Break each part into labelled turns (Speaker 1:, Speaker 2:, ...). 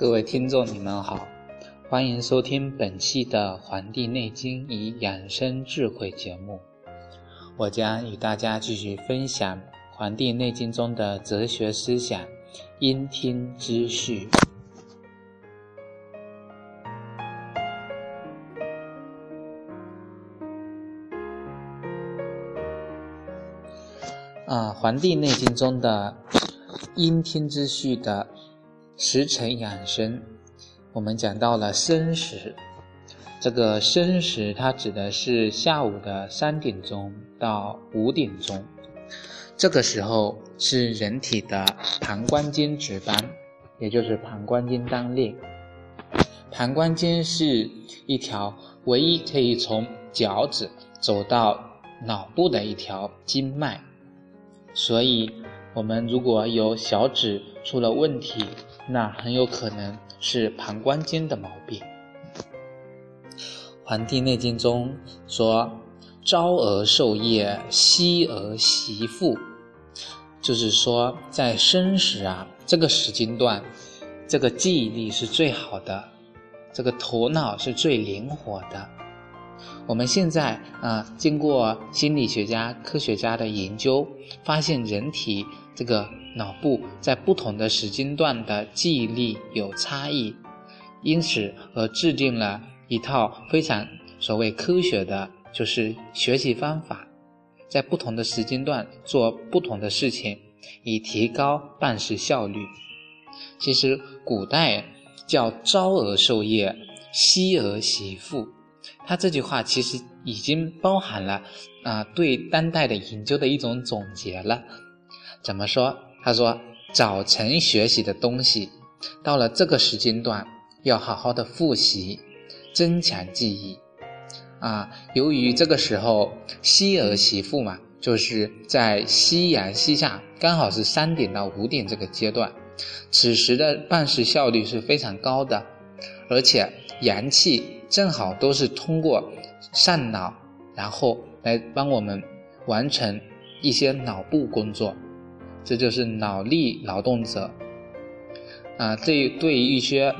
Speaker 1: 各位听众，你们好，欢迎收听本期的《黄帝内经与养生智慧》节目。我将与大家继续分享《黄帝内经》中的哲学思想——阴听之序。啊，《黄帝内经》中的阴听之序的。时辰养生，我们讲到了申时。这个申时，它指的是下午的三点钟到五点钟。这个时候是人体的膀胱经值班，也就是膀胱经当令。膀胱经是一条唯一可以从脚趾走到脑部的一条经脉，所以我们如果有小指出了问题，那很有可能是膀胱经的毛病。《黄帝内经》中说：“朝而受业，夕而习复。”就是说，在生时啊，这个时间段，这个记忆力是最好的，这个头脑是最灵活的。我们现在啊，经过心理学家、科学家的研究，发现人体这个。脑部在不同的时间段的记忆力有差异，因此而制定了一套非常所谓科学的，就是学习方法，在不同的时间段做不同的事情，以提高办事效率。其实古代叫“朝而受业，夕而习腹”，他这句话其实已经包含了啊对当代的研究的一种总结了。怎么说？他说：“早晨学习的东西，到了这个时间段，要好好的复习，增强记忆。啊，由于这个时候夕儿媳妇嘛，就是在夕阳西下，刚好是三点到五点这个阶段，此时的办事效率是非常高的，而且阳气正好都是通过上脑，然后来帮我们完成一些脑部工作。”这就是脑力劳动者，啊，对对于一些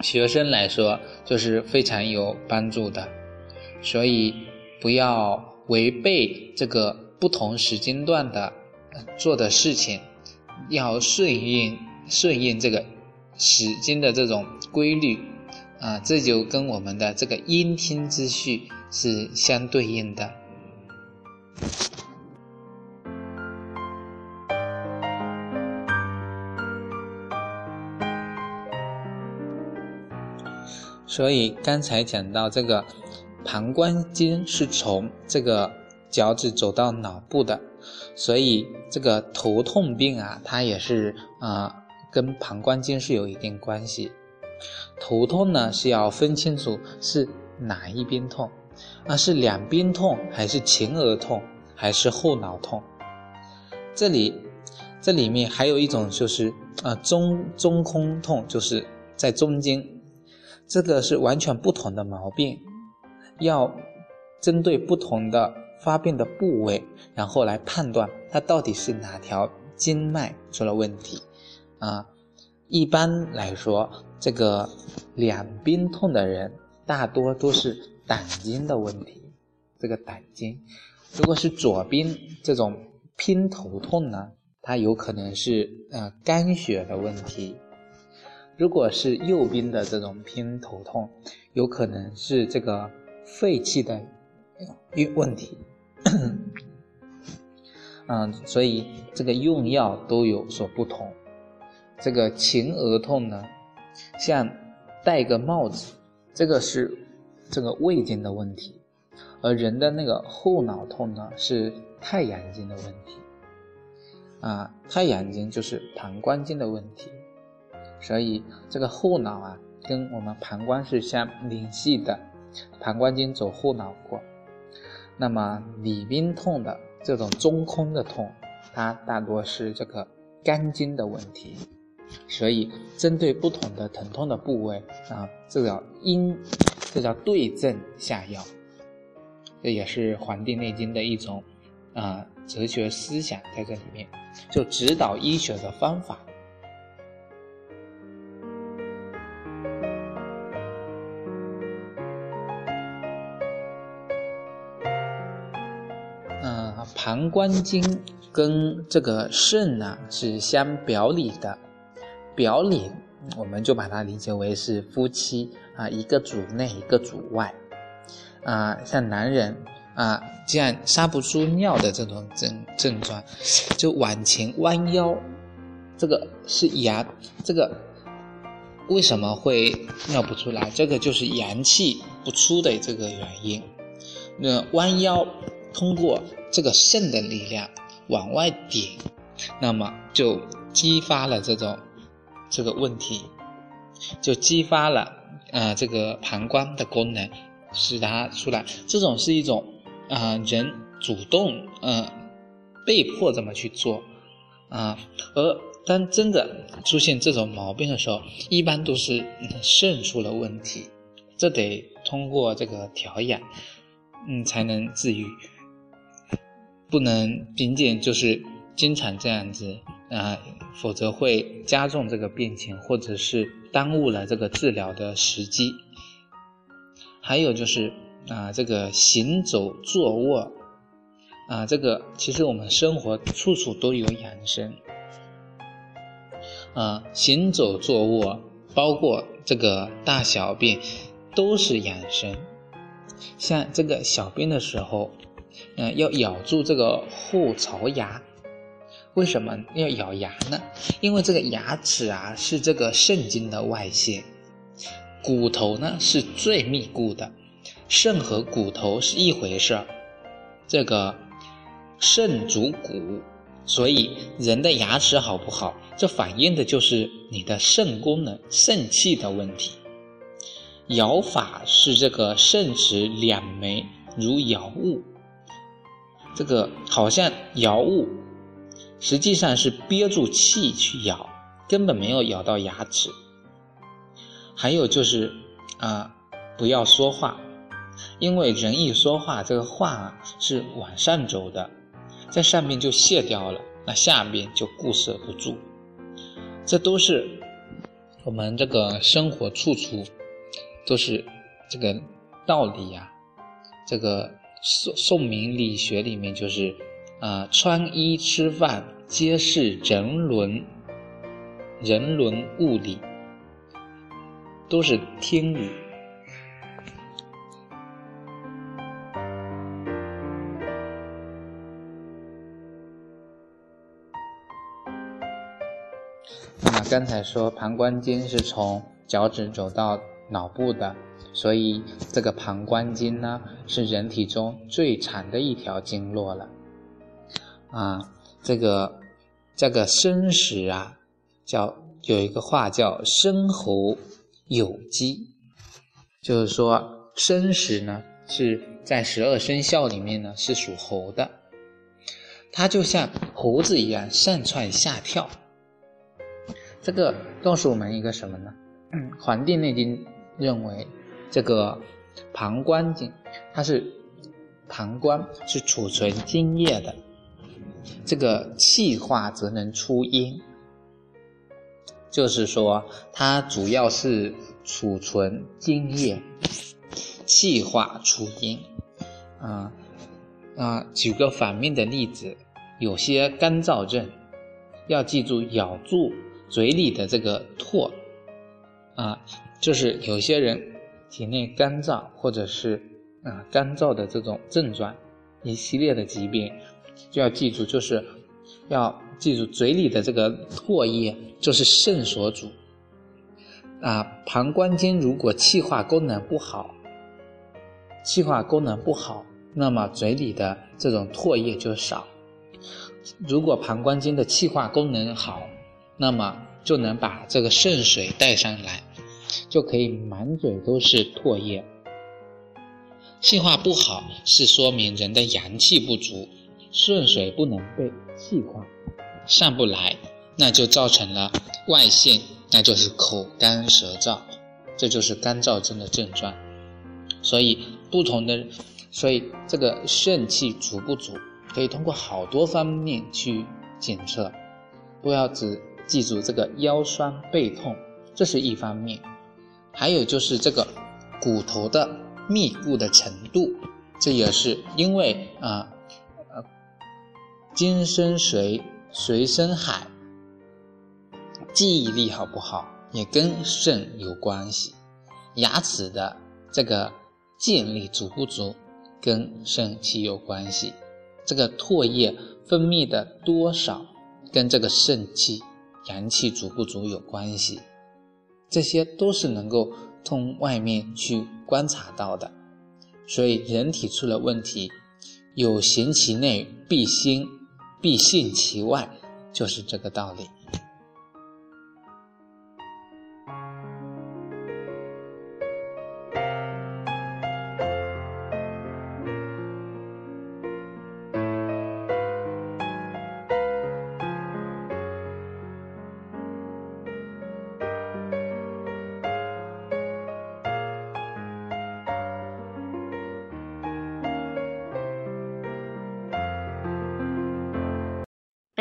Speaker 1: 学生来说，就是非常有帮助的。所以不要违背这个不同时间段的做的事情，要顺应顺应这个时间的这种规律，啊，这就跟我们的这个阴听之序是相对应的。所以刚才讲到这个膀胱经是从这个脚趾走到脑部的，所以这个头痛病啊，它也是啊跟膀胱经是有一定关系。头痛呢是要分清楚是哪一边痛，啊是两边痛还是前额痛还是后脑痛？这里这里面还有一种就是啊中中空痛，就是在中间。这个是完全不同的毛病，要针对不同的发病的部位，然后来判断它到底是哪条经脉出了问题。啊，一般来说，这个两边痛的人大多都是胆经的问题。这个胆经，如果是左边这种偏头痛呢，它有可能是呃肝血的问题。如果是右边的这种偏头痛，有可能是这个肺气的问问题。嗯，所以这个用药都有所不同。这个前额痛呢，像戴个帽子，这个是这个胃经的问题；而人的那个后脑痛呢，是太阳经的问题。啊，太阳经就是膀胱经的问题。所以这个后脑啊，跟我们膀胱是相联系的，膀胱经走后脑过，那么里宾痛的这种中空的痛，它大多是这个肝经的问题。所以针对不同的疼痛的部位啊，这叫因，这叫对症下药。这也是《黄帝内经》的一种啊哲学思想在这里面，就指导医学的方法。膀胱经跟这个肾呢是相表里的，表里我们就把它理解为是夫妻啊，一个主内，一个主外啊。像男人啊，既然撒不出尿的这种症症状，就往前弯腰，这个是阳，这个为什么会尿不出来？这个就是阳气不出的这个原因。那弯腰。通过这个肾的力量往外顶，那么就激发了这种这个问题，就激发了啊这个膀胱的功能，使它出来。这种是一种啊人主动呃被迫这么去做啊，而当真的出现这种毛病的时候，一般都是肾出了问题，这得通过这个调养，嗯才能治愈。不能仅仅就是经常这样子啊，否则会加重这个病情，或者是耽误了这个治疗的时机。还有就是啊，这个行走坐卧啊，这个其实我们生活处处都有养生啊，行走坐卧，包括这个大小便，都是养生。像这个小便的时候。嗯，要咬住这个后槽牙，为什么要咬牙呢？因为这个牙齿啊是这个肾经的外泄，骨头呢是最密固的，肾和骨头是一回事儿。这个肾主骨，所以人的牙齿好不好，这反映的就是你的肾功能、肾气的问题。咬法是这个肾齿两枚如咬物。这个好像咬物，实际上是憋住气去咬，根本没有咬到牙齿。还有就是啊，不要说话，因为人一说话，这个话啊是往上走的，在上面就卸掉了，那下面就固摄不住。这都是我们这个生活处处都是这个道理呀，这个。宋宋明理学里面就是，啊，穿衣吃饭皆是人伦，人伦物理，都是天理。那么刚才说膀胱经是从脚趾走到脑部的。所以，这个膀胱经呢，是人体中最长的一条经络了。啊，这个这个生时啊，叫有一个话叫“生猴有鸡”，就是说生时呢是在十二生肖里面呢是属猴的，它就像猴子一样上窜下跳。这个告诉我们一个什么呢？《黄帝内经》认为。这个膀胱经，它是膀胱是储存津液的，这个气化则能出阴，就是说它主要是储存津液，气化出阴。啊啊，举个反面的例子，有些干燥症，要记住咬住嘴里的这个唾，啊，就是有些人。体内干燥或者是啊干燥的这种症状，一系列的疾病，就要记住，就是要记住嘴里的这个唾液就是肾所主啊。膀胱经如果气化功能不好，气化功能不好，那么嘴里的这种唾液就少。如果膀胱经的气化功能好，那么就能把这个肾水带上来。就可以满嘴都是唾液，气化不好是说明人的阳气不足，肾水不能被气化，上不来，那就造成了外现，那就是口干舌燥，这就是干燥症的症状。所以不同的，所以这个肾气足不足，可以通过好多方面去检测，不要只记住这个腰酸背痛，这是一方面，还有就是这个骨头的。密固的程度，这也是因为啊，金生水，水生海，记忆力好不好也跟肾有关系，牙齿的这个健力足不足跟肾气有关系，这个唾液分泌的多少跟这个肾气阳气足不足有关系，这些都是能够。从外面去观察到的，所以人体出了问题，有形其内必心，必信其外，就是这个道理。